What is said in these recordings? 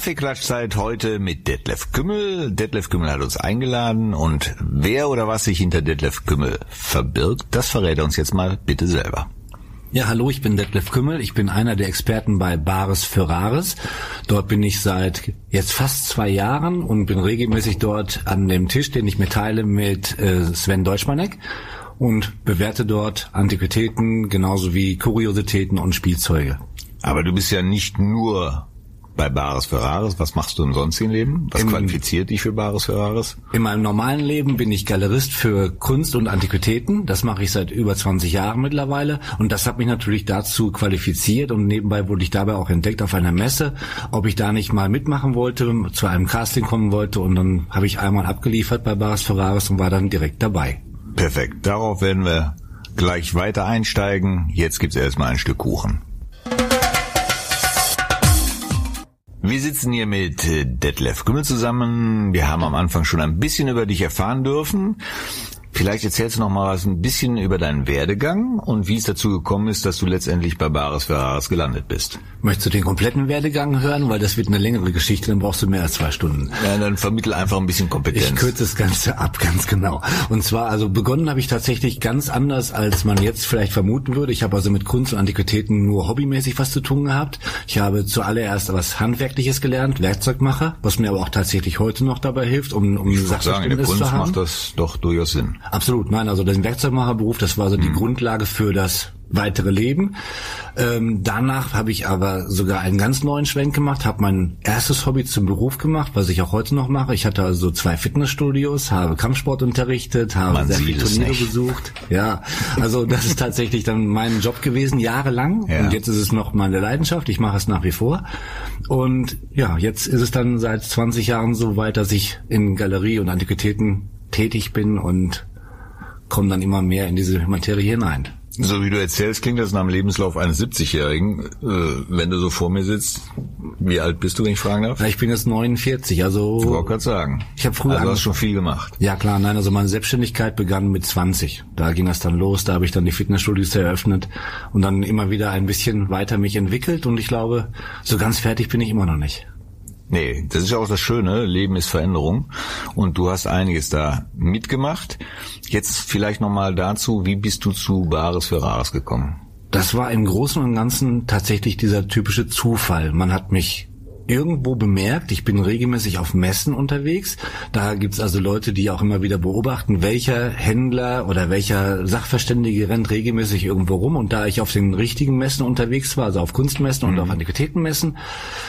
Kaffeeklatschzeit heute mit Detlef Kümmel. Detlef Kümmel hat uns eingeladen und wer oder was sich hinter Detlef Kümmel verbirgt, das verrät er uns jetzt mal bitte selber. Ja, hallo, ich bin Detlef Kümmel. Ich bin einer der Experten bei Bares für Rares. Dort bin ich seit jetzt fast zwei Jahren und bin regelmäßig dort an dem Tisch, den ich mir teile mit äh, Sven Deutschmanek und bewerte dort Antiquitäten genauso wie Kuriositäten und Spielzeuge. Aber du bist ja nicht nur bei Bares Ferraris. Was machst du im sonstigen Leben? Was Im- qualifiziert dich für Bares Ferraris? In meinem normalen Leben bin ich Galerist für Kunst und Antiquitäten. Das mache ich seit über 20 Jahren mittlerweile. Und das hat mich natürlich dazu qualifiziert. Und nebenbei wurde ich dabei auch entdeckt auf einer Messe, ob ich da nicht mal mitmachen wollte, zu einem Casting kommen wollte. Und dann habe ich einmal abgeliefert bei Bares Ferraris und war dann direkt dabei. Perfekt. Darauf werden wir gleich weiter einsteigen. Jetzt gibt's erstmal ein Stück Kuchen. Wir sitzen hier mit äh, Detlef Kümmel zusammen. Wir haben am Anfang schon ein bisschen über dich erfahren dürfen. Vielleicht erzählst du noch mal was ein bisschen über deinen Werdegang und wie es dazu gekommen ist, dass du letztendlich bei Bares Ferraris gelandet bist. Möchtest du den kompletten Werdegang hören? Weil das wird eine längere Geschichte, dann brauchst du mehr als zwei Stunden. Ja, dann vermittel einfach ein bisschen Kompetenz. Ich kürze das Ganze ab, ganz genau. Und zwar, also begonnen habe ich tatsächlich ganz anders, als man jetzt vielleicht vermuten würde. Ich habe also mit Kunst und Antiquitäten nur hobbymäßig was zu tun gehabt. Ich habe zuallererst was Handwerkliches gelernt, Werkzeugmacher, was mir aber auch tatsächlich heute noch dabei hilft, um, um ich würde sagen, in der Sachverständnis Kunst zu haben. macht das doch durchaus Sinn. Absolut, nein, also den Werkzeugmacherberuf, das war so die Grundlage für das weitere Leben. Ähm, danach habe ich aber sogar einen ganz neuen Schwenk gemacht, habe mein erstes Hobby zum Beruf gemacht, was ich auch heute noch mache. Ich hatte also zwei Fitnessstudios, habe Kampfsport unterrichtet, habe Man sehr viele Turniere besucht. Ja, also das ist tatsächlich dann mein Job gewesen, jahrelang. Ja. Und jetzt ist es noch meine Leidenschaft. Ich mache es nach wie vor. Und ja, jetzt ist es dann seit 20 Jahren so weit, dass ich in Galerie und Antiquitäten tätig bin und komme dann immer mehr in diese Materie hinein. So wie du erzählst, klingt das nach dem Lebenslauf eines 70-Jährigen. Äh, wenn du so vor mir sitzt, wie alt bist du, wenn ich fragen darf? Ich bin jetzt 49, also Ich wollte gerade sagen. Ich hab früher also du hast angefangen. schon viel gemacht. ja klar, nein, also meine Selbstständigkeit begann mit 20. Da ging das dann los, da habe ich dann die Fitnessstudios eröffnet und dann immer wieder ein bisschen weiter mich entwickelt und ich glaube, so ganz fertig bin ich immer noch nicht. Nee, das ist ja auch das Schöne, Leben ist Veränderung und du hast einiges da mitgemacht. Jetzt vielleicht nochmal dazu, wie bist du zu Bares für Rares gekommen? Das war im Großen und Ganzen tatsächlich dieser typische Zufall. Man hat mich irgendwo bemerkt, ich bin regelmäßig auf Messen unterwegs. Da gibt's also Leute, die auch immer wieder beobachten, welcher Händler oder welcher Sachverständige rennt regelmäßig irgendwo rum. Und da ich auf den richtigen Messen unterwegs war, also auf Kunstmessen und auf Antiquitätenmessen,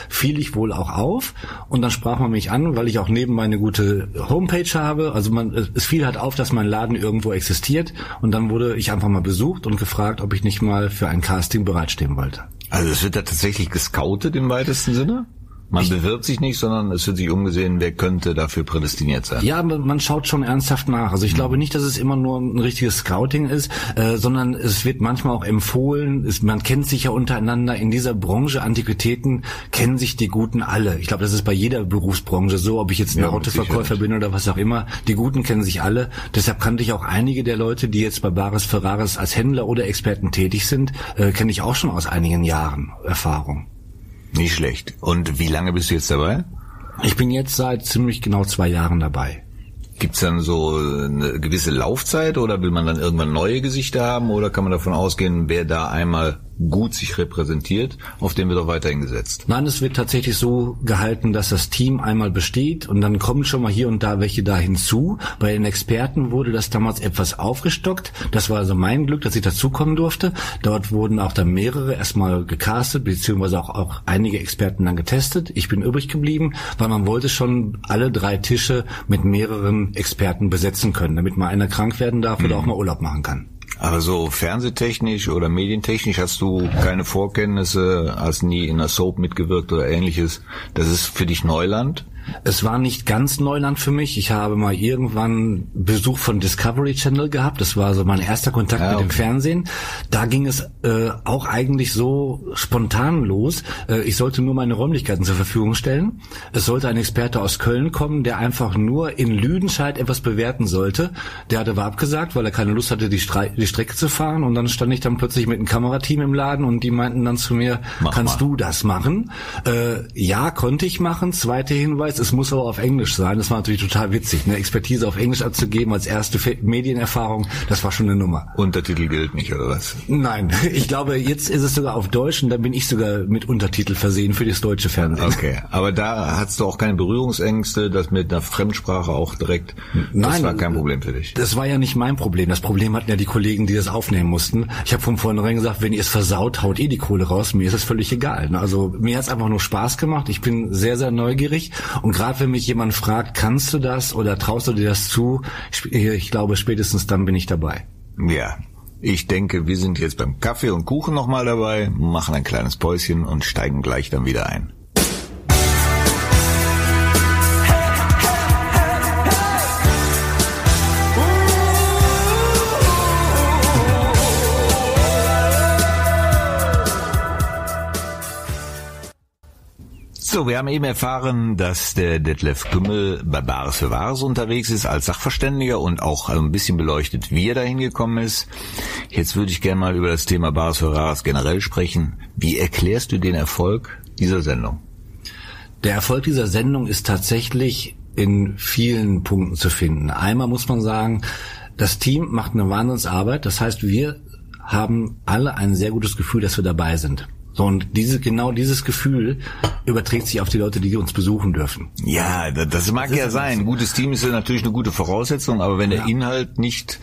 fiel ich wohl auch auf. Und dann sprach man mich an, weil ich auch neben meine gute Homepage habe. Also man, es fiel halt auf, dass mein Laden irgendwo existiert. Und dann wurde ich einfach mal besucht und gefragt, ob ich nicht mal für ein Casting bereitstehen wollte. Also es wird da tatsächlich gescoutet im weitesten Sinne? Man bewirbt sich nicht, sondern es wird sich umgesehen, wer könnte dafür prädestiniert sein. Ja, man schaut schon ernsthaft nach. Also ich glaube nicht, dass es immer nur ein richtiges Scouting ist, äh, sondern es wird manchmal auch empfohlen. Es, man kennt sich ja untereinander. In dieser Branche Antiquitäten kennen sich die Guten alle. Ich glaube, das ist bei jeder Berufsbranche so, ob ich jetzt ein Ja, Autoverkäufer bin oder was auch immer. Die Guten kennen sich alle. Deshalb kannte ich auch einige der Leute, die jetzt bei Bares Ferraris als Händler oder Experten tätig sind, äh, kenne ich auch schon aus einigen Jahren Erfahrung. Nicht schlecht. Und wie lange bist du jetzt dabei? Ich bin jetzt seit ziemlich genau zwei Jahren dabei. Gibt's dann so eine gewisse Laufzeit oder will man dann irgendwann neue Gesichter haben oder kann man davon ausgehen, wer da einmal gut sich repräsentiert, auf den wird auch weiterhin gesetzt? Nein, es wird tatsächlich so gehalten, dass das Team einmal besteht und dann kommen schon mal hier und da welche da hinzu. Bei den Experten wurde das damals etwas aufgestockt. Das war also mein Glück, dass ich dazukommen durfte. Dort wurden auch dann mehrere erstmal gecastet, beziehungsweise auch, auch einige Experten dann getestet. Ich bin übrig geblieben, weil man wollte schon alle drei Tische mit mehreren Experten besetzen können, damit mal einer krank werden darf oder auch mal Urlaub machen kann. Aber so fernsehtechnisch oder medientechnisch hast du keine Vorkenntnisse, hast nie in einer Soap mitgewirkt oder ähnliches. Das ist für dich Neuland. Es war nicht ganz Neuland für mich. Ich habe mal irgendwann Besuch von Discovery Channel gehabt. Das war so mein erster Kontakt ja, mit dem Fernsehen. Da ging es äh, auch eigentlich so spontan los. Äh, ich sollte nur meine Räumlichkeiten zur Verfügung stellen. Es sollte ein Experte aus Köln kommen, der einfach nur in Lüdenscheid etwas bewerten sollte. Der hatte aber abgesagt, weil er keine Lust hatte, die, Stre die Strecke zu fahren. Und dann stand ich dann plötzlich mit einem Kamerateam im Laden und die meinten dann zu mir, Mach kannst mal. du das machen? Äh, ja, konnte ich machen. Zweiter Hinweis, es muss aber auf Englisch sein. Das war natürlich total witzig. Eine Expertise auf Englisch abzugeben als erste Medienerfahrung, das war schon eine Nummer. Untertitel gilt nicht, oder was? Nein, ich glaube, jetzt ist es sogar auf Deutsch und dann bin ich sogar mit Untertitel versehen für das deutsche Fernsehen. Okay, aber da hattest du auch keine Berührungsängste, das mit einer Fremdsprache auch direkt, Nein, das war kein Problem für dich. Das war ja nicht mein Problem. Das Problem hatten ja die Kollegen, die das aufnehmen mussten. Ich habe von vornherein gesagt, wenn ihr es versaut, haut ihr die Kohle raus. Mir ist es völlig egal. Also mir hat es einfach nur Spaß gemacht. Ich bin sehr, sehr neugierig und gerade wenn mich jemand fragt, kannst du das oder traust du dir das zu, ich glaube, spätestens dann bin ich dabei. Ja, ich denke, wir sind jetzt beim Kaffee und Kuchen nochmal dabei, machen ein kleines Päuschen und steigen gleich dann wieder ein. So, wir haben eben erfahren, dass der Detlef Kümmel bei Bares für Wahres unterwegs ist als Sachverständiger und auch ein bisschen beleuchtet, wie er dahin gekommen ist. Jetzt würde ich gerne mal über das Thema Bares für Wahres generell sprechen. Wie erklärst du den Erfolg dieser Sendung? Der Erfolg dieser Sendung ist tatsächlich in vielen Punkten zu finden. Einmal muss man sagen, das Team macht eine Wahnsinnsarbeit. Das heißt, wir haben alle ein sehr gutes Gefühl, dass wir dabei sind. So, und diese, genau dieses Gefühl überträgt sich auf die Leute, die uns besuchen dürfen. Ja, das mag das ja sein. Ein gutes Team ist ja natürlich eine gute Voraussetzung, aber wenn der Inhalt nicht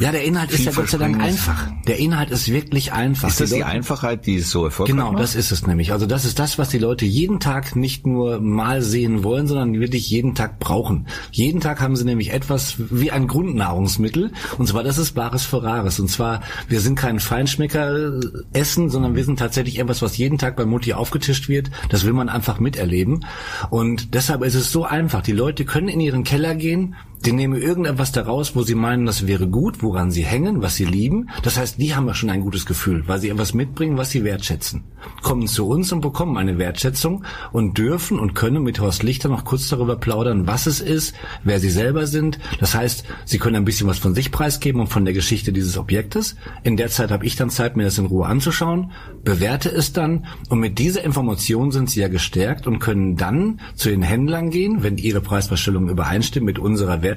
ja, der Inhalt ist ja Gott sei Dank einfach. Der Inhalt ist wirklich einfach. Ist das die, die Einfachheit, die es so erfolgreich Genau, macht? das ist es nämlich. Also das ist das, was die Leute jeden Tag nicht nur mal sehen wollen, sondern wirklich jeden Tag brauchen. Jeden Tag haben sie nämlich etwas wie ein Grundnahrungsmittel. Und zwar, das ist Bares für Rares. Und zwar, wir sind kein Feinschmecker essen, sondern wir sind tatsächlich etwas, was jeden Tag bei Mutti aufgetischt wird. Das will man einfach miterleben. Und deshalb ist es so einfach. Die Leute können in ihren Keller gehen, die nehmen irgendetwas daraus, wo sie meinen, das wäre gut, woran sie hängen, was sie lieben. Das heißt, die haben ja schon ein gutes Gefühl, weil sie etwas mitbringen, was sie wertschätzen. Kommen zu uns und bekommen eine Wertschätzung und dürfen und können mit Horst Lichter noch kurz darüber plaudern, was es ist, wer sie selber sind. Das heißt, sie können ein bisschen was von sich preisgeben und von der Geschichte dieses Objektes. In der Zeit habe ich dann Zeit, mir das in Ruhe anzuschauen, bewerte es dann und mit dieser Information sind sie ja gestärkt und können dann zu den Händlern gehen, wenn ihre Preisvorstellung übereinstimmt mit unserer Wertschätzung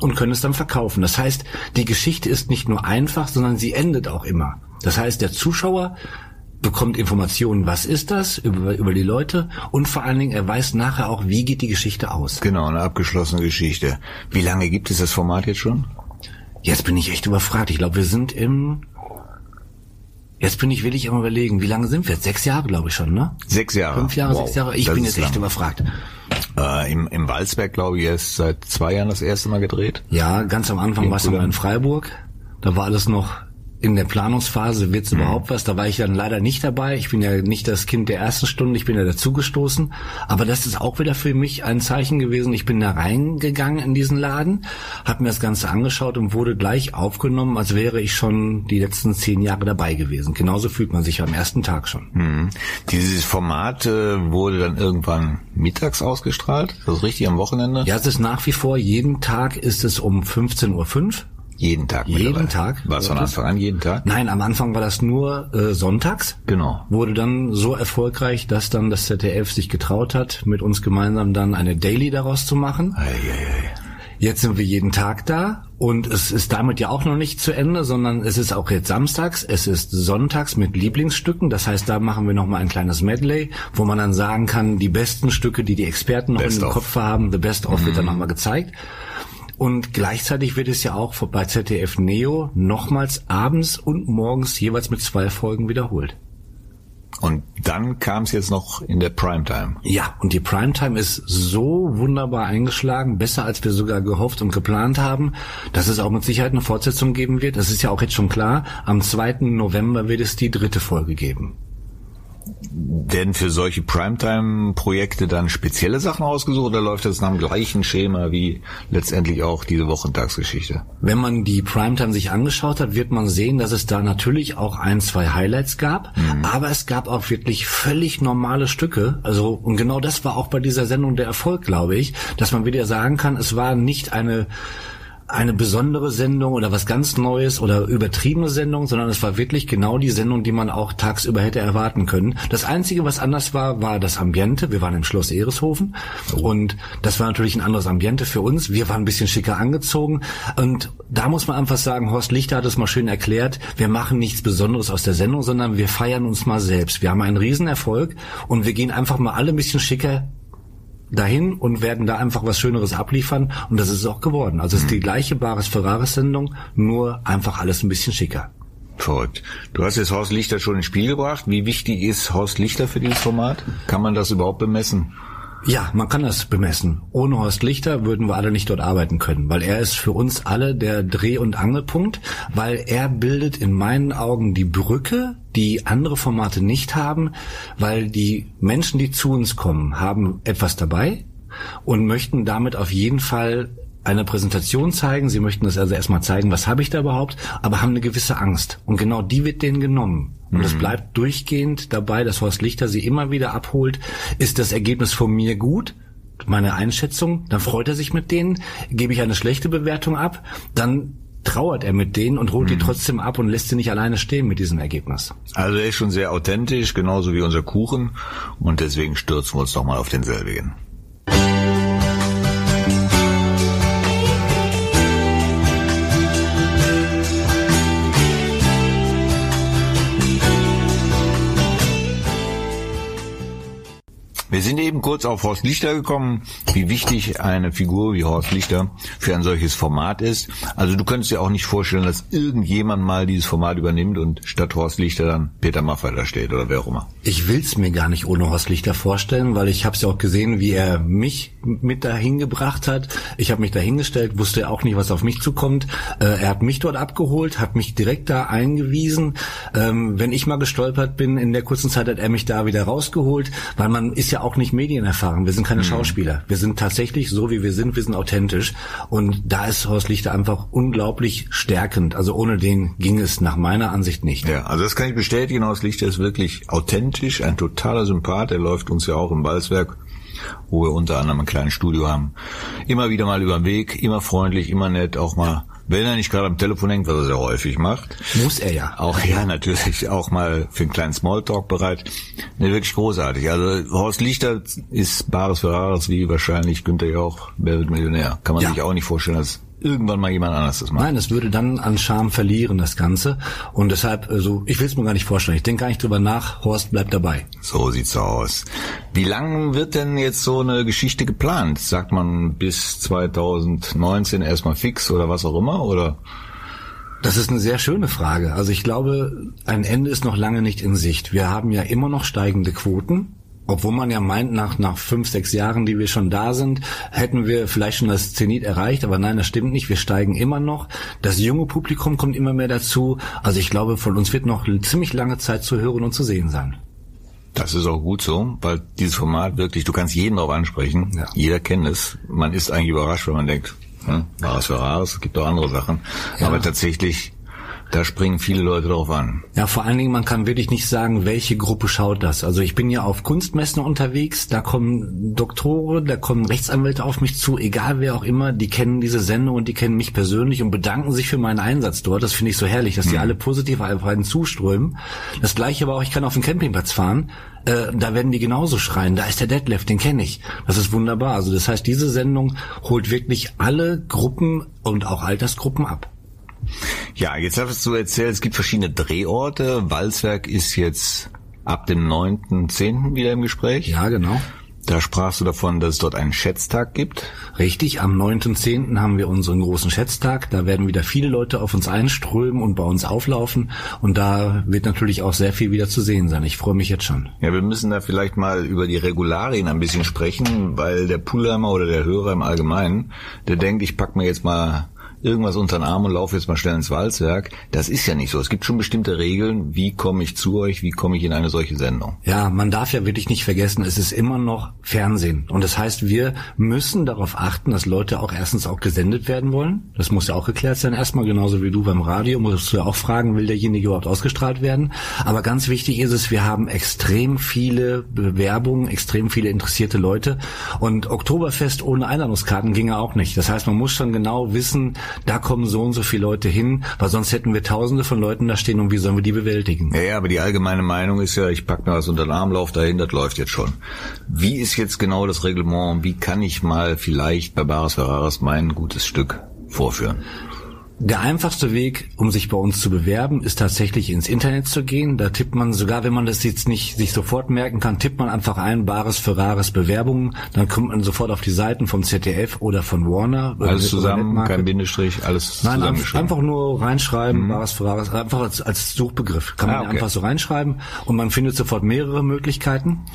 und können es dann verkaufen. Das heißt, die Geschichte ist nicht nur einfach, sondern sie endet auch immer. Das heißt, der Zuschauer bekommt Informationen, was ist das über, über die Leute und vor allen Dingen, er weiß nachher auch, wie geht die Geschichte aus. Genau, eine abgeschlossene Geschichte. Wie lange gibt es das Format jetzt schon? Jetzt bin ich echt überfragt. Ich glaube, wir sind im Jetzt bin ich wirklich am überlegen, wie lange sind wir jetzt? Sechs Jahre, glaube ich schon, ne? Sechs Jahre. Fünf Jahre, wow. sechs Jahre. Ich das bin jetzt echt lang. überfragt. Äh, im, Im Walzberg, glaube ich, erst seit zwei Jahren das erste Mal gedreht. Ja, ganz am Anfang war es in Freiburg. Da war alles noch in der Planungsphase wird's mhm. überhaupt was. Da war ich dann leider nicht dabei. Ich bin ja nicht das Kind der ersten Stunde, ich bin ja dazugestoßen. Aber das ist auch wieder für mich ein Zeichen gewesen. Ich bin da reingegangen in diesen Laden, habe mir das Ganze angeschaut und wurde gleich aufgenommen, als wäre ich schon die letzten zehn Jahre dabei gewesen. Genauso fühlt man sich am ersten Tag schon. Mhm. Dieses Format äh, wurde dann irgendwann mittags ausgestrahlt. Das ist richtig am Wochenende? Ja, es ist nach wie vor, jeden Tag ist es um 15.05 Uhr jeden Tag. Jeden Tag. War es von Anfang an jeden Tag? Nein, am Anfang war das nur äh, sonntags. Genau. Wurde dann so erfolgreich, dass dann das ZDF sich getraut hat, mit uns gemeinsam dann eine Daily daraus zu machen. Ei, ei, ei. Jetzt sind wir jeden Tag da und es ist damit ja auch noch nicht zu Ende, sondern es ist auch jetzt samstags, es ist sonntags mit Lieblingsstücken. Das heißt, da machen wir nochmal ein kleines Medley, wo man dann sagen kann, die besten Stücke, die die Experten noch best in den Kopf haben, the best of mhm. wird dann nochmal gezeigt. Und gleichzeitig wird es ja auch bei ZDF Neo nochmals abends und morgens jeweils mit zwei Folgen wiederholt. Und dann kam es jetzt noch in der Primetime. Ja, und die Primetime ist so wunderbar eingeschlagen, besser als wir sogar gehofft und geplant haben, dass es auch mit Sicherheit eine Fortsetzung geben wird. Das ist ja auch jetzt schon klar. Am 2. November wird es die dritte Folge geben. Werden für solche Primetime-Projekte dann spezielle Sachen ausgesucht oder läuft das nach dem gleichen Schema wie letztendlich auch diese Wochentagsgeschichte? Wenn man die Primetime sich angeschaut hat, wird man sehen, dass es da natürlich auch ein, zwei Highlights gab, mhm. aber es gab auch wirklich völlig normale Stücke. Also, und genau das war auch bei dieser Sendung der Erfolg, glaube ich, dass man wieder sagen kann, es war nicht eine eine besondere Sendung oder was ganz Neues oder übertriebene Sendung, sondern es war wirklich genau die Sendung, die man auch tagsüber hätte erwarten können. Das Einzige, was anders war, war das Ambiente. Wir waren im Schloss Ereshofen und das war natürlich ein anderes Ambiente für uns. Wir waren ein bisschen schicker angezogen und da muss man einfach sagen, Horst Lichter hat es mal schön erklärt, wir machen nichts Besonderes aus der Sendung, sondern wir feiern uns mal selbst. Wir haben einen Riesenerfolg und wir gehen einfach mal alle ein bisschen schicker dahin und werden da einfach was Schöneres abliefern und das ist es auch geworden. Also es ist die mhm. gleiche Bares Ferraris Sendung, nur einfach alles ein bisschen schicker. Verrückt. Du hast jetzt Horst Lichter schon ins Spiel gebracht. Wie wichtig ist Horst Lichter für dieses Format? Kann man das überhaupt bemessen? Ja, man kann das bemessen. Ohne Horst Lichter würden wir alle nicht dort arbeiten können, weil er ist für uns alle der Dreh- und Angelpunkt, weil er bildet in meinen Augen die Brücke, die andere Formate nicht haben, weil die Menschen, die zu uns kommen, haben etwas dabei und möchten damit auf jeden Fall eine Präsentation zeigen. Sie möchten das also erstmal zeigen, was habe ich da überhaupt, aber haben eine gewisse Angst. Und genau die wird denen genommen. Und es mhm. bleibt durchgehend dabei, dass Horst Lichter sie immer wieder abholt. Ist das Ergebnis von mir gut? Meine Einschätzung, dann freut er sich mit denen. Gebe ich eine schlechte Bewertung ab, dann trauert er mit denen und holt mhm. die trotzdem ab und lässt sie nicht alleine stehen mit diesem Ergebnis. Also er ist schon sehr authentisch, genauso wie unser Kuchen. Und deswegen stürzen wir uns doch mal auf denselbigen. Wir sind eben kurz auf Horst Lichter gekommen, wie wichtig eine Figur wie Horst Lichter für ein solches Format ist. Also du könntest dir auch nicht vorstellen, dass irgendjemand mal dieses Format übernimmt und statt Horst Lichter dann Peter Maffay da steht oder wer auch immer. Ich will's mir gar nicht ohne Horst Lichter vorstellen, weil ich habe ja auch gesehen, wie er mich mit dahin gebracht hat. Ich habe mich dahingestellt, wusste auch nicht, was auf mich zukommt. Äh, er hat mich dort abgeholt, hat mich direkt da eingewiesen. Ähm, wenn ich mal gestolpert bin, in der kurzen Zeit hat er mich da wieder rausgeholt, weil man ist ja auch nicht medienerfahren. Wir sind keine mhm. Schauspieler. Wir sind tatsächlich so, wie wir sind. Wir sind authentisch. Und da ist Horst Lichter einfach unglaublich stärkend. Also ohne den ging es nach meiner Ansicht nicht. Ja, also das kann ich bestätigen. Horst Lichter ist wirklich authentisch, ein totaler Sympath. Er läuft uns ja auch im Balzwerk wo wir unter anderem ein kleines Studio haben. Immer wieder mal über den Weg, immer freundlich, immer nett, auch mal wenn er nicht gerade am Telefon hängt, was er sehr häufig macht. Muss er ja. Auch ja, natürlich auch mal für einen kleinen Smalltalk bereit. Ne, wirklich großartig. Also Horst Lichter ist Bares für Rares wie wahrscheinlich Günther Jauch, wer wird Millionär. Kann man ja. sich auch nicht vorstellen, dass irgendwann mal jemand anderes das macht. Nein, es würde dann an Charme verlieren, das Ganze. Und deshalb, also ich will es mir gar nicht vorstellen. Ich denke gar nicht drüber nach. Horst bleibt dabei. So sieht's aus. Wie lang wird denn jetzt so eine Geschichte geplant? Sagt man bis 2019 erstmal fix oder was auch immer? Oder? Das ist eine sehr schöne Frage. Also ich glaube, ein Ende ist noch lange nicht in Sicht. Wir haben ja immer noch steigende Quoten. Obwohl man ja meint, nach, nach fünf, sechs Jahren, die wir schon da sind, hätten wir vielleicht schon das Zenit erreicht. Aber nein, das stimmt nicht. Wir steigen immer noch. Das junge Publikum kommt immer mehr dazu. Also ich glaube, von uns wird noch ziemlich lange Zeit zu hören und zu sehen sein. Das ist auch gut so, weil dieses Format wirklich, du kannst jeden darauf ansprechen. Ja. Jeder kennt es. Man ist eigentlich überrascht, wenn man denkt, hm, Rares für Rares, es gibt auch andere Sachen. Ja. Aber tatsächlich da springen viele Leute drauf an. Ja, vor allen Dingen, man kann wirklich nicht sagen, welche Gruppe schaut das. Also ich bin ja auf Kunstmessen unterwegs, da kommen Doktoren, da kommen Rechtsanwälte auf mich zu, egal wer auch immer, die kennen diese Sendung und die kennen mich persönlich und bedanken sich für meinen Einsatz dort. Das finde ich so herrlich, dass die mhm. alle positiv auf einen zuströmen. Das gleiche aber auch, ich kann auf den Campingplatz fahren, äh, da werden die genauso schreien, da ist der Deadlift, den kenne ich. Das ist wunderbar. Also das heißt, diese Sendung holt wirklich alle Gruppen und auch Altersgruppen ab. Ja, jetzt hast du erzählt, es gibt verschiedene Drehorte. Walzwerk ist jetzt ab dem 9.10. wieder im Gespräch. Ja, genau. Da sprachst du davon, dass es dort einen Schätztag gibt. Richtig, am 9.10. haben wir unseren großen Schätztag. Da werden wieder viele Leute auf uns einströmen und bei uns auflaufen. Und da wird natürlich auch sehr viel wieder zu sehen sein. Ich freue mich jetzt schon. Ja, wir müssen da vielleicht mal über die Regularien ein bisschen sprechen, weil der Pulheimer oder der Hörer im Allgemeinen, der denkt, ich pack mir jetzt mal irgendwas unter den Arm und laufe jetzt mal schnell ins Walzwerk. Das ist ja nicht so. Es gibt schon bestimmte Regeln, wie komme ich zu euch, wie komme ich in eine solche Sendung. Ja, man darf ja wirklich nicht vergessen, es ist immer noch Fernsehen. Und das heißt, wir müssen darauf achten, dass Leute auch erstens auch gesendet werden wollen. Das muss ja auch geklärt sein. Erstmal genauso wie du beim Radio musst du ja auch fragen, will derjenige überhaupt ausgestrahlt werden. Aber ganz wichtig ist es, wir haben extrem viele Bewerbungen, extrem viele interessierte Leute. Und Oktoberfest ohne Einladungskarten ginge auch nicht. Das heißt, man muss schon genau wissen, da kommen so und so viele Leute hin, weil sonst hätten wir tausende von Leuten da stehen und wie sollen wir die bewältigen? Ja, ja aber die allgemeine Meinung ist ja, ich pack mir was unter den Armlauf dahin, das läuft jetzt schon. Wie ist jetzt genau das Reglement? Wie kann ich mal vielleicht bei Baris Ferraris mein gutes Stück vorführen? Der einfachste Weg, um sich bei uns zu bewerben, ist tatsächlich ins Internet zu gehen. Da tippt man, sogar wenn man das jetzt nicht sich sofort merken kann, tippt man einfach ein Bares Ferraris Bewerbungen. Dann kommt man sofort auf die Seiten vom ZDF oder von Warner. Alles zusammen, kein Bindestrich, alles Nein, einfach nur reinschreiben, mhm. Bares Ferraris, einfach als, als Suchbegriff. Kann man ah, okay. einfach so reinschreiben und man findet sofort mehrere Möglichkeiten.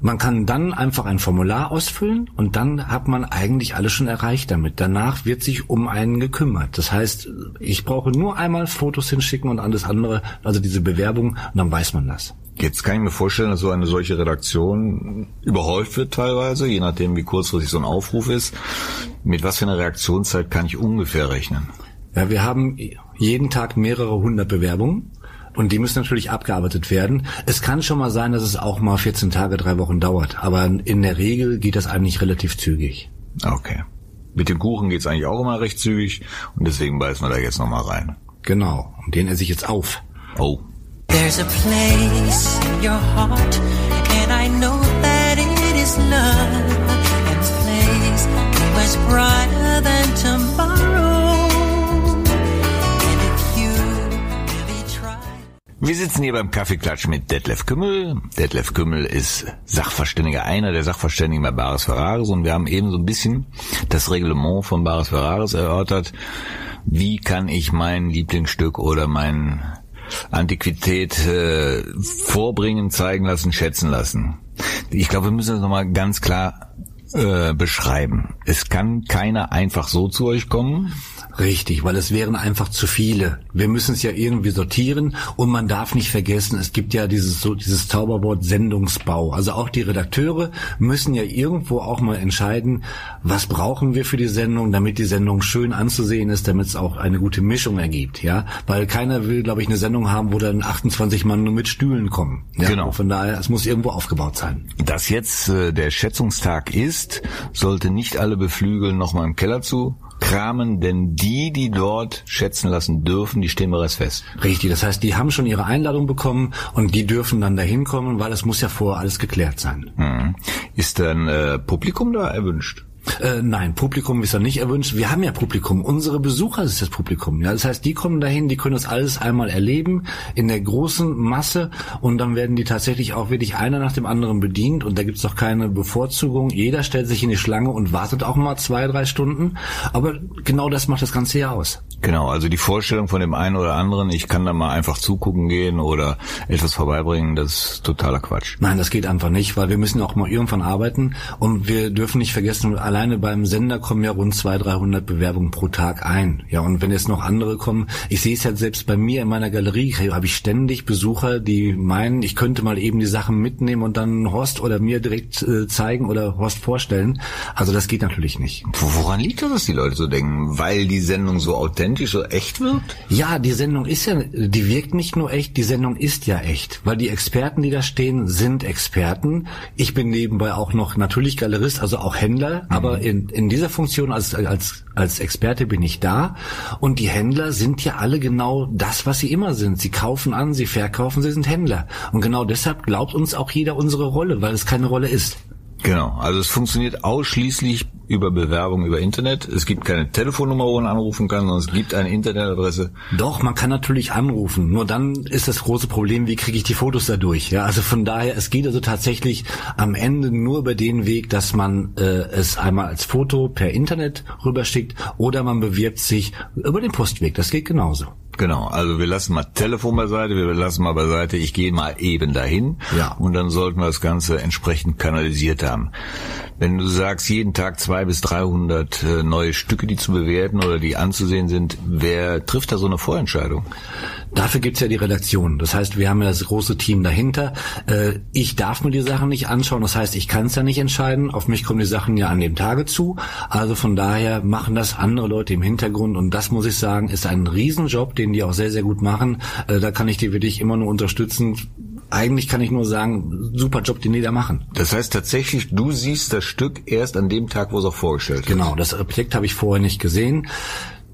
Man kann dann einfach ein Formular ausfüllen und dann hat man eigentlich alles schon erreicht damit. Danach wird sich um einen gekümmert. Das heißt, ich brauche nur einmal Fotos hinschicken und alles andere, also diese Bewerbung, und dann weiß man das. Jetzt kann ich mir vorstellen, dass so eine solche Redaktion überhäuft wird teilweise, je nachdem wie kurzfristig so ein Aufruf ist. Mit was für einer Reaktionszeit kann ich ungefähr rechnen? Ja, wir haben jeden Tag mehrere hundert Bewerbungen. Und die müssen natürlich abgearbeitet werden. Es kann schon mal sein, dass es auch mal 14 Tage, drei Wochen dauert. Aber in der Regel geht das eigentlich relativ zügig. Okay. Mit dem Kuchen geht's eigentlich auch immer recht zügig und deswegen beißen wir da jetzt nochmal rein. Genau, und den esse ich jetzt auf. Oh. There's a place in your heart and I know that it is love and place is brighter Wir sitzen hier beim Kaffeeklatsch mit Detlef Kümmel. Detlef Kümmel ist Sachverständiger, einer der Sachverständigen bei Baris Ferraris und wir haben eben so ein bisschen das Reglement von Baris Ferraris erörtert. Wie kann ich mein Lieblingsstück oder mein Antiquität äh, vorbringen, zeigen lassen, schätzen lassen? Ich glaube, wir müssen das nochmal ganz klar äh, beschreiben. Es kann keiner einfach so zu euch kommen. Richtig, weil es wären einfach zu viele. Wir müssen es ja irgendwie sortieren und man darf nicht vergessen, es gibt ja dieses so dieses Zauberwort Sendungsbau. Also auch die Redakteure müssen ja irgendwo auch mal entscheiden, was brauchen wir für die Sendung, damit die Sendung schön anzusehen ist, damit es auch eine gute Mischung ergibt, ja? Weil keiner will, glaube ich, eine Sendung haben, wo dann 28 Mann nur mit Stühlen kommen. Ja? Genau. Von daher, es muss irgendwo aufgebaut sein. Dass jetzt äh, der Schätzungstag ist, sollte nicht alle beflügeln, noch mal im Keller zu kramen, denn die, die dort schätzen lassen dürfen, die stehen bereits fest. Richtig, das heißt, die haben schon ihre Einladung bekommen und die dürfen dann dahin kommen, weil es muss ja vorher alles geklärt sein. Mhm. Ist dann äh, Publikum da erwünscht? Äh, nein, Publikum ist ja nicht erwünscht. Wir haben ja Publikum. Unsere Besucher ist das Publikum. Ja, das heißt, die kommen dahin, die können das alles einmal erleben in der großen Masse und dann werden die tatsächlich auch wirklich einer nach dem anderen bedient und da gibt's doch keine Bevorzugung. Jeder stellt sich in die Schlange und wartet auch mal zwei, drei Stunden. Aber genau das macht das Ganze ja aus. Genau, also die Vorstellung von dem einen oder anderen, ich kann da mal einfach zugucken gehen oder etwas vorbeibringen, das ist totaler Quatsch. Nein, das geht einfach nicht, weil wir müssen auch mal irgendwann arbeiten und wir dürfen nicht vergessen, alleine beim Sender kommen ja rund 200, 300 Bewerbungen pro Tag ein. Ja, und wenn jetzt noch andere kommen, ich sehe es ja selbst bei mir in meiner Galerie, habe ich ständig Besucher, die meinen, ich könnte mal eben die Sachen mitnehmen und dann Horst oder mir direkt äh, zeigen oder Horst vorstellen. Also das geht natürlich nicht. Woran liegt das, dass die Leute so denken? Weil die Sendung so authentisch, so echt wird? Ja, die Sendung ist ja, die wirkt nicht nur echt, die Sendung ist ja echt. Weil die Experten, die da stehen, sind Experten. Ich bin nebenbei auch noch natürlich Galerist, also auch Händler, mhm. Aber in, in dieser Funktion als, als, als Experte bin ich da. Und die Händler sind ja alle genau das, was sie immer sind. Sie kaufen an, sie verkaufen, sie sind Händler. Und genau deshalb glaubt uns auch jeder unsere Rolle, weil es keine Rolle ist. Genau, also es funktioniert ausschließlich über Bewerbung über Internet. Es gibt keine Telefonnummer, wo man anrufen kann, sondern es gibt eine Internetadresse. Doch, man kann natürlich anrufen. Nur dann ist das große Problem, wie kriege ich die Fotos dadurch? Ja, also von daher, es geht also tatsächlich am Ende nur über den Weg, dass man äh, es einmal als Foto per Internet rüberschickt oder man bewirbt sich über den Postweg. Das geht genauso. Genau, also wir lassen mal Telefon beiseite, wir lassen mal beiseite, ich gehe mal eben dahin Ja. und dann sollten wir das Ganze entsprechend kanalisiert haben. Wenn du sagst, jeden Tag zwei bis 300 äh, neue Stücke, die zu bewerten oder die anzusehen sind, wer trifft da so eine Vorentscheidung? Dafür gibt's ja die Redaktion. Das heißt, wir haben ja das große Team dahinter. Äh, Ich darf mir die Sachen nicht anschauen. Das heißt, ich kann es ja nicht entscheiden. Auf mich kommen die Sachen ja an dem Tage zu. Also von daher machen das andere Leute im Hintergrund. Und das muss ich sagen, ist ein Riesenjob, den die auch sehr, sehr gut machen. Äh, Da kann ich die wirklich immer nur unterstützen. Eigentlich kann ich nur sagen, super Job, den die da machen. Das heißt tatsächlich, du siehst das Stück erst an dem Tag, wo es auch vorgestellt wird. Genau, das Objekt habe ich vorher nicht gesehen.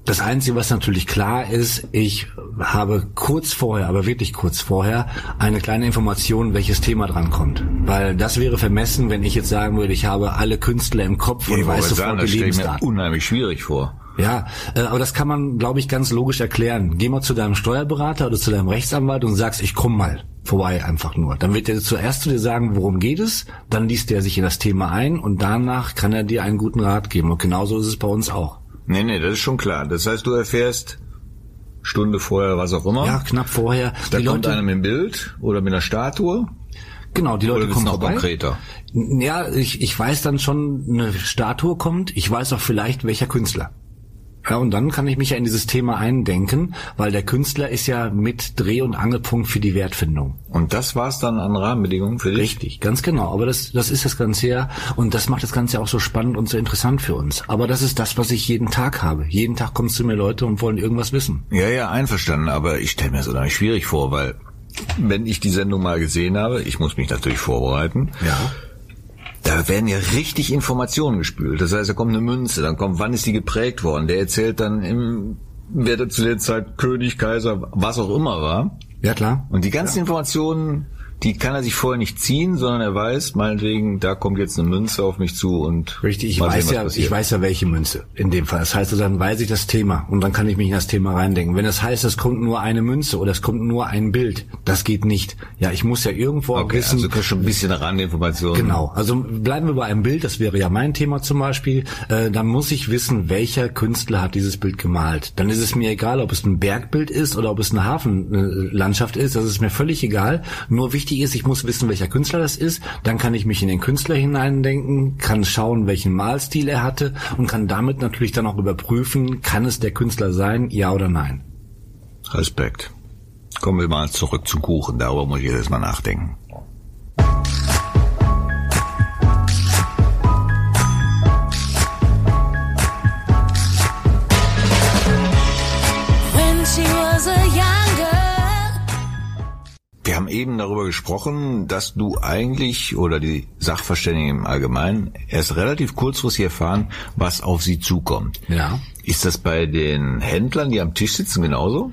Das Einzige, was natürlich klar ist, ich habe kurz vorher, aber wirklich kurz vorher, eine kleine Information, welches Thema dran kommt. Weil das wäre vermessen, wenn ich jetzt sagen würde, ich habe alle Künstler im Kopf und Ich weiß sofort das die ich mir Lebensdaten. unheimlich schwierig vor. Ja, äh, aber das kann man, glaube ich, ganz logisch erklären. Geh mal zu deinem Steuerberater oder zu deinem Rechtsanwalt und sagst, ich komm mal vorbei einfach nur. Dann wird er zuerst zu dir sagen, worum geht es, dann liest er sich in das Thema ein und danach kann er dir einen guten Rat geben. Und genauso ist es bei uns auch. Nee, nee, das ist schon klar. Das heißt, du erfährst Stunde vorher, was auch immer. Ja, knapp vorher. Da die kommt Leute, einer mit dem Bild oder mit einer Statue. genau, die Oder Leute wird's kommen noch vorbei. konkreter? Ja, ich, ich weiß dann schon, eine Statue kommt. Ich weiß auch vielleicht, welcher Künstler. Ja, und dann kann ich mich ja in dieses Thema eindenken, weil der Künstler ist ja mit Dreh- und Angelpunkt für die Wertfindung. Und das war's dann an Rahmenbedingungen für dich? Richtig, ganz genau. Aber das, das ist das Ganze ja. Und das macht das Ganze auch so spannend und so interessant für uns. Aber das ist das, was ich jeden Tag habe. Jeden Tag kommen zu mir Leute und wollen irgendwas wissen. Ja, ja, einverstanden. Aber ich stelle mir das unheimlich schwierig vor, weil wenn ich die Sendung mal gesehen habe, ich muss mich natürlich vorbereiten. Ja. Da werden ja richtig Informationen gespült. Das heißt, da kommt eine Münze, dann kommt, wann ist die geprägt worden? Der erzählt dann im, wer da zu der Zeit König, Kaiser, was auch immer war. Ja, klar. Und die ganzen Informationen, die kann er sich vorher nicht ziehen, sondern er weiß, meinetwegen, da kommt jetzt eine Münze auf mich zu und Richtig, ich sehen, weiß was ja, passiert. ich weiß ja welche Münze in dem Fall. Das heißt, also, dann weiß ich das Thema und dann kann ich mich in das Thema reindenken. Wenn es heißt, es kommt nur eine Münze oder es kommt nur ein Bild, das geht nicht. Ja, ich muss ja irgendwo Okay, wissen. also du kannst schon ein bisschen Randinformationen. Genau, also bleiben wir bei einem Bild, das wäre ja mein Thema zum Beispiel, äh, dann muss ich wissen, welcher Künstler hat dieses Bild gemalt. Dann ist es mir egal, ob es ein Bergbild ist oder ob es eine Hafenlandschaft ist, das ist mir völlig egal. Nur wichtig ist, ich muss wissen, welcher Künstler das ist, dann kann ich mich in den Künstler hineindenken, kann schauen, welchen Malstil er hatte und kann damit natürlich dann auch überprüfen, kann es der Künstler sein, ja oder nein. Respekt. Kommen wir mal zurück zum Kuchen. Darüber muss ich jetzt mal nachdenken. when she was a young. Wir haben eben darüber gesprochen, dass du eigentlich oder die Sachverständigen im Allgemeinen erst relativ kurzfristig erfahren, was auf sie zukommt. Ja. Ist das bei den Händlern, die am Tisch sitzen, genauso?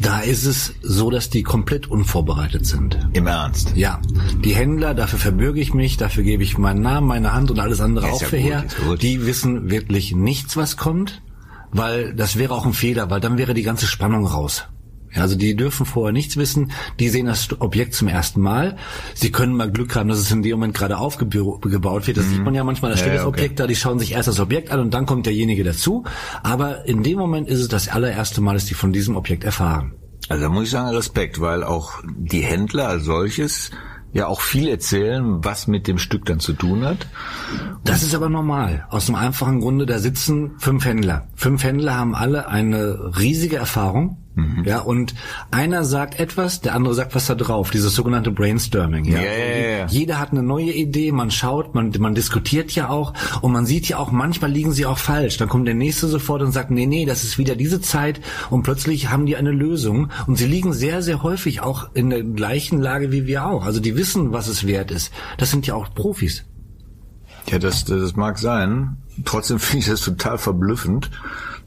Da ist es so, dass die komplett unvorbereitet sind. Im Ernst? Ja, die Händler, dafür verbürge ich mich, dafür gebe ich meinen Namen, meine Hand und alles andere Ist auch ja für gut, her. Die wissen wirklich nichts, was kommt, weil das wäre auch ein Fehler, weil dann wäre die ganze Spannung raus. Also die dürfen vorher nichts wissen, die sehen das Objekt zum ersten Mal. Sie können mal Glück haben, dass es in dem Moment gerade aufgebaut wird. Das sieht man ja manchmal, da steht Mhm. Ja, das okay. Objekt da, die schauen sich erst das Objekt an und dann kommt derjenige dazu. Aber in dem Moment ist es das allererste Mal, dass die von diesem Objekt erfahren. Also da muss ich sagen Respekt, weil auch die Händler als solches ja auch viel erzählen, was mit dem Stück dann zu tun hat. Das ist aber normal. Aus dem einfachen Grunde, da sitzen fünf Händler. Fünf Händler haben alle eine riesige Erfahrung. Mhm. Ja, und einer sagt etwas, der andere sagt was da drauf. Dieses sogenannte Brainstorming. Ja, Ja, ja, ja. Jeder hat eine neue Idee, man schaut, man, man diskutiert ja auch und man sieht ja auch, manchmal liegen sie auch falsch. Dann kommt der nächste sofort und sagt, nee, nee, das ist wieder diese Zeit und plötzlich haben die eine Lösung und sie liegen sehr, sehr häufig auch in der gleichen Lage wie wir auch. Also die wissen, was es wert ist. Das sind ja auch Profis. Ja, das, das mag sein. Trotzdem finde ich das total verblüffend,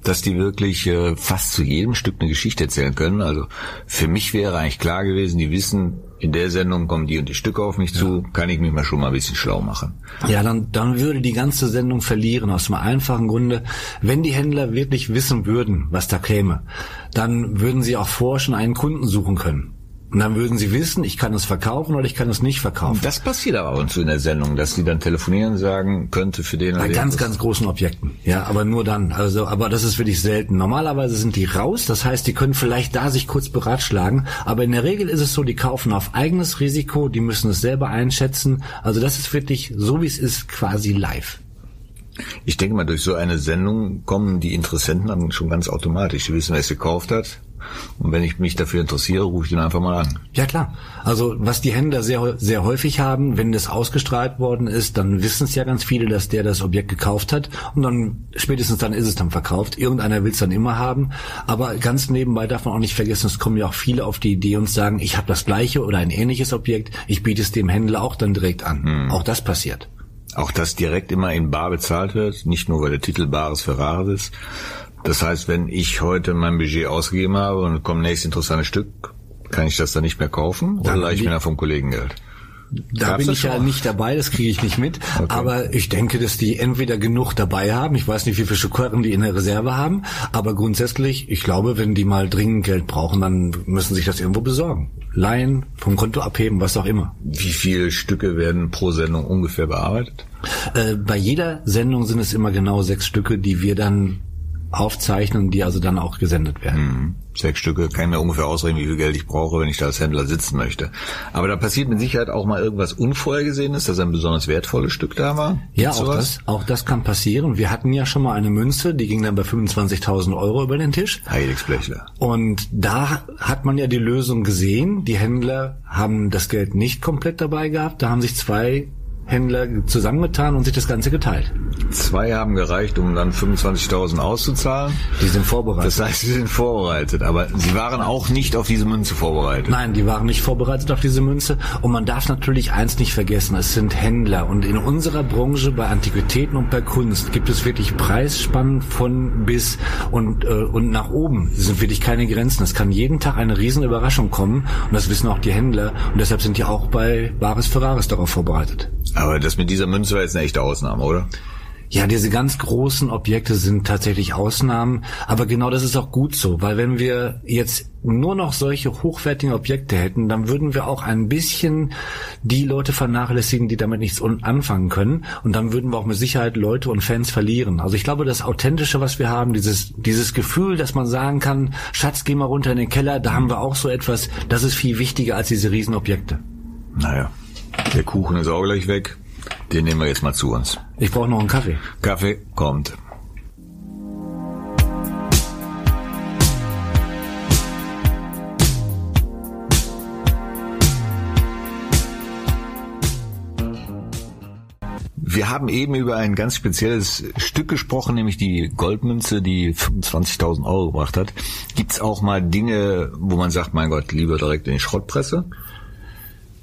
dass die wirklich äh, fast zu jedem Stück eine Geschichte erzählen können. Also für mich wäre eigentlich klar gewesen, die wissen, in der Sendung kommen die und die Stücke auf mich zu, kann ich mich mal schon mal ein bisschen schlau machen. Ja, dann, dann würde die ganze Sendung verlieren, aus dem einfachen Grunde, wenn die Händler wirklich wissen würden, was da käme, dann würden sie auch vorher schon einen Kunden suchen können. Und dann würden sie wissen, ich kann es verkaufen oder ich kann es nicht verkaufen. Das passiert aber ab und zu in der Sendung, dass die dann telefonieren und sagen, könnte für den Bei ganz, ganz großen Objekten. Ja, aber nur dann. Also, aber das ist wirklich selten. Normalerweise sind die raus. Das heißt, die können vielleicht da sich kurz beratschlagen. Aber in der Regel ist es so, die kaufen auf eigenes Risiko. Die müssen es selber einschätzen. Also das ist wirklich so, wie es ist, quasi live. Ich denke mal, durch so eine Sendung kommen die Interessenten dann schon ganz automatisch. Die wissen, wer es gekauft hat. Und wenn ich mich dafür interessiere, rufe ich den einfach mal an. Ja klar. Also was die Händler sehr, sehr häufig haben, wenn das ausgestrahlt worden ist, dann wissen es ja ganz viele, dass der das Objekt gekauft hat und dann spätestens dann ist es dann verkauft. Irgendeiner will es dann immer haben. Aber ganz nebenbei darf man auch nicht vergessen, es kommen ja auch viele auf die Idee und sagen, ich habe das gleiche oder ein ähnliches Objekt, ich biete es dem Händler auch dann direkt an. Auch das passiert. Auch dass direkt immer in Bar bezahlt wird, nicht nur weil der Titel Bares für Rares ist. Das heißt, wenn ich heute mein Budget ausgegeben habe und kommt nächstes interessantes Stück, kann ich das dann nicht mehr kaufen oder leihe ich mir dann vom Kollegen Geld? Da Gab's bin ich ja nicht dabei, das kriege ich nicht mit. Aber ich denke, dass die entweder genug dabei haben, ich weiß nicht, wie viele Schokoladen die in der Reserve haben, aber grundsätzlich, ich glaube, wenn die mal dringend Geld brauchen, dann müssen sich das irgendwo besorgen. Leihen, vom Konto abheben, was auch immer. Wie viele Stücke werden pro Sendung ungefähr bearbeitet? Äh, bei jeder Sendung sind es immer genau sechs Stücke, die wir dann aufzeichnen, die also dann auch gesendet werden. Hm, Sechs Stücke kann ich mir ungefähr ausrechnen, wie viel Geld ich brauche, wenn ich da als Händler sitzen möchte. Aber da passiert mit Sicherheit auch mal irgendwas Unvorhergesehenes, dass ein besonders wertvolles Stück da war. Ja, auch sowas? das, auch das kann passieren. Wir hatten ja schon mal eine Münze, die ging dann bei 25.000 Euro über den Tisch. Heiligblechler. Und da hat man ja die Lösung gesehen. Die Händler haben das Geld nicht komplett dabei gehabt. Da haben sich zwei Händler zusammengetan und sich das Ganze geteilt. Zwei haben gereicht, um dann 25.000 auszuzahlen. Die sind vorbereitet. Das heißt, sie sind vorbereitet, aber sie waren auch nicht auf diese Münze vorbereitet. Nein, die waren nicht vorbereitet auf diese Münze. Und man darf natürlich eins nicht vergessen, es sind Händler. Und in unserer Branche bei Antiquitäten und bei Kunst gibt es wirklich Preisspannen von bis und, äh, und nach oben. Es sind wirklich keine Grenzen. Es kann jeden Tag eine riesen Überraschung kommen. Und das wissen auch die Händler. Und deshalb sind die auch bei Bares Ferraris darauf vorbereitet. Aber das mit dieser Münze war jetzt eine echte Ausnahme, oder? Ja, diese ganz großen Objekte sind tatsächlich Ausnahmen, aber genau das ist auch gut so, weil wenn wir jetzt nur noch solche hochwertigen Objekte hätten, dann würden wir auch ein bisschen die Leute vernachlässigen, die damit nichts anfangen können und dann würden wir auch mit Sicherheit Leute und Fans verlieren. Also ich glaube, das Authentische, was wir haben, dieses, dieses Gefühl, dass man sagen kann, Schatz, geh mal runter in den Keller, da haben wir auch so etwas, das ist viel wichtiger als diese Riesenobjekte. Naja, der Kuchen ist auch gleich weg. Den nehmen wir jetzt mal zu uns. Ich brauche noch einen Kaffee. Kaffee kommt. Wir haben eben über ein ganz spezielles Stück gesprochen, nämlich die Goldmünze, die 25.000 Euro gebracht hat. Gibt's auch mal Dinge, wo man sagt, mein Gott, lieber direkt in die Schrottpresse?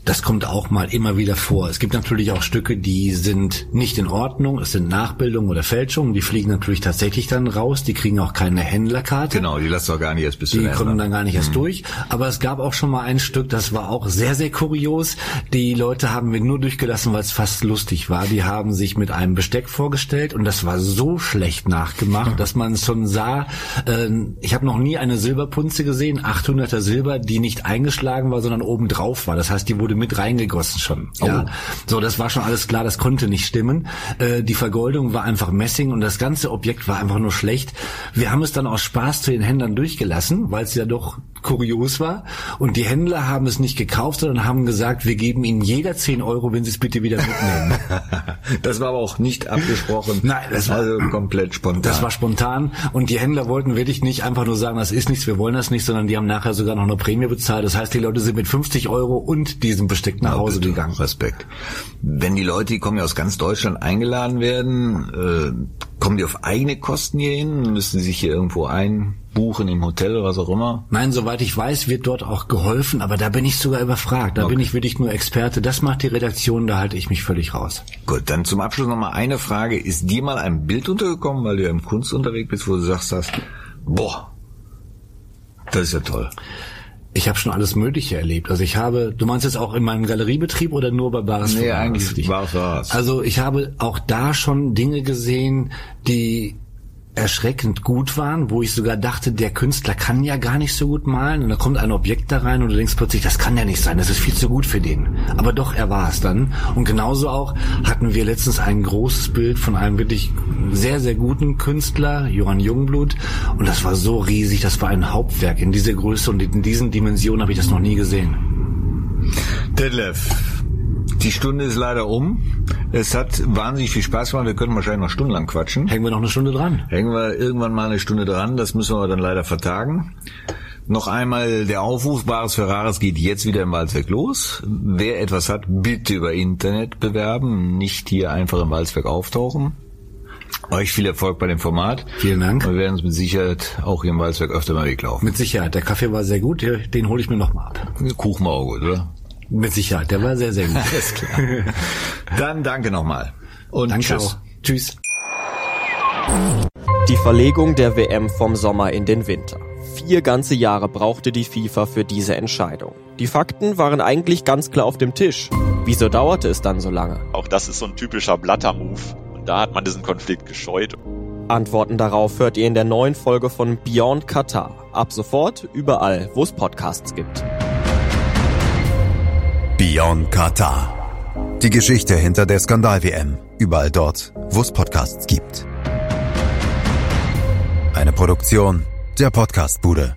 Das kommt auch mal immer wieder vor. Es gibt natürlich auch Stücke, die sind nicht in Ordnung. Es sind Nachbildungen oder Fälschungen. Die fliegen natürlich tatsächlich dann raus. Die kriegen auch keine Händlerkarte. Genau, die lässt doch gar nicht erst bis Die kommen dann gar nicht erst durch. Aber es gab auch schon mal ein Stück, das war auch sehr, sehr kurios. Die Leute haben wir nur durchgelassen, weil es fast lustig war. Die haben sich mit einem Besteck vorgestellt und das war so schlecht nachgemacht, dass man schon sah, äh, ich habe noch nie eine Silberpunze gesehen, 800er Silber, die nicht eingeschlagen war, sondern oben drauf war. Das heißt, die wurde mit reingegossen schon. Ja. So, das war schon alles klar, das konnte nicht stimmen. Äh, die Vergoldung war einfach Messing und das ganze Objekt war einfach nur schlecht. Wir haben es dann aus Spaß zu den Händlern durchgelassen, weil es ja doch kurios war. Und die Händler haben es nicht gekauft, sondern haben gesagt, wir geben ihnen jeder 10 Euro, wenn sie es bitte wieder mitnehmen. Das war aber auch nicht abgesprochen. Nein, das war- also komplett spontan. Das war spontan und die Händler wollten wirklich nicht einfach nur sagen, das ist nichts, wir wollen das nicht, sondern die haben nachher sogar noch eine Prämie bezahlt. Das heißt, die Leute sind mit 50 Euro und diesem Besteck nach Ja, Hause gegangen. Respekt. Wenn die Leute, die kommen ja aus ganz Deutschland, eingeladen werden, äh, kommen die auf eigene Kosten hier hin? Müssen sie sich hier irgendwo einbuchen im Hotel oder was auch immer? Nein, soweit ich weiß, wird dort auch geholfen, aber da bin ich sogar überfragt. Da bin ich wirklich nur Experte. Das macht die Redaktion, da halte ich mich völlig raus. Gut, dann zum Abschluss nochmal eine Frage. Ist dir mal ein Bild untergekommen, weil du ja im Kunst unterwegs bist, wo du sagst, hast, boah, das ist ja toll. Ich habe schon alles Mögliche erlebt. Also ich habe, du meinst jetzt auch in meinem Galeriebetrieb oder nur bei Bares Nee, eigentlich Ferraris. Also ich habe auch da schon Dinge gesehen, die erschreckend gut waren, wo ich sogar dachte, der Künstler kann ja gar nicht so gut malen und da kommt ein Objekt da rein und du denkst plötzlich, das kann ja nicht sein, das ist viel zu gut für den. Aber doch, er war es dann. Und genauso auch hatten wir letztens ein großes Bild von einem wirklich sehr, sehr guten Künstler, Johann Jungblut, und das war so riesig, das war ein Hauptwerk in dieser Größe und in diesen Dimensionen habe ich das noch nie gesehen. Detlef, die Stunde ist leider um. Es hat wahnsinnig viel Spaß gemacht. Wir können wahrscheinlich noch stundenlang quatschen. Hängen wir noch eine Stunde dran? Hängen wir irgendwann mal eine Stunde dran. Das müssen wir dann leider vertagen. Noch einmal der Aufruf, Bares Ferraris geht jetzt wieder im Walzwerk los. Wer etwas hat, bitte über Internet bewerben, nicht hier einfach im Walzwerk auftauchen. Euch viel Erfolg bei dem Format. Vielen Dank. Wir werden uns mit Sicherheit auch hier im Walzwerk öfter mal weglaufen. Mit Sicherheit. Der Kaffee war sehr gut, den- hole ich mir noch mal ab. Kuchen war auch gut, oder? Mit Sicherheit, der war sehr, sehr gut. Alles klar. Dann danke nochmal. Und Danke tschüss. auch. Tschüss. Die Verlegung der WM vom Sommer in den Winter. Vier ganze Jahre brauchte die FIFA für diese Entscheidung. Die Fakten waren eigentlich ganz klar auf dem Tisch. Wieso dauerte es dann so lange? Auch das ist so ein typischer Blatter-Move. Und da hat man diesen Konflikt gescheut. Antworten darauf hört ihr in der neuen Folge von Beyond Qatar. Ab sofort überall, wo es Podcasts gibt. Beyond Qatar. Die Geschichte hinter der Skandal-WM. Überall dort, wo es Podcasts gibt. Eine Produktion der Podcastbude.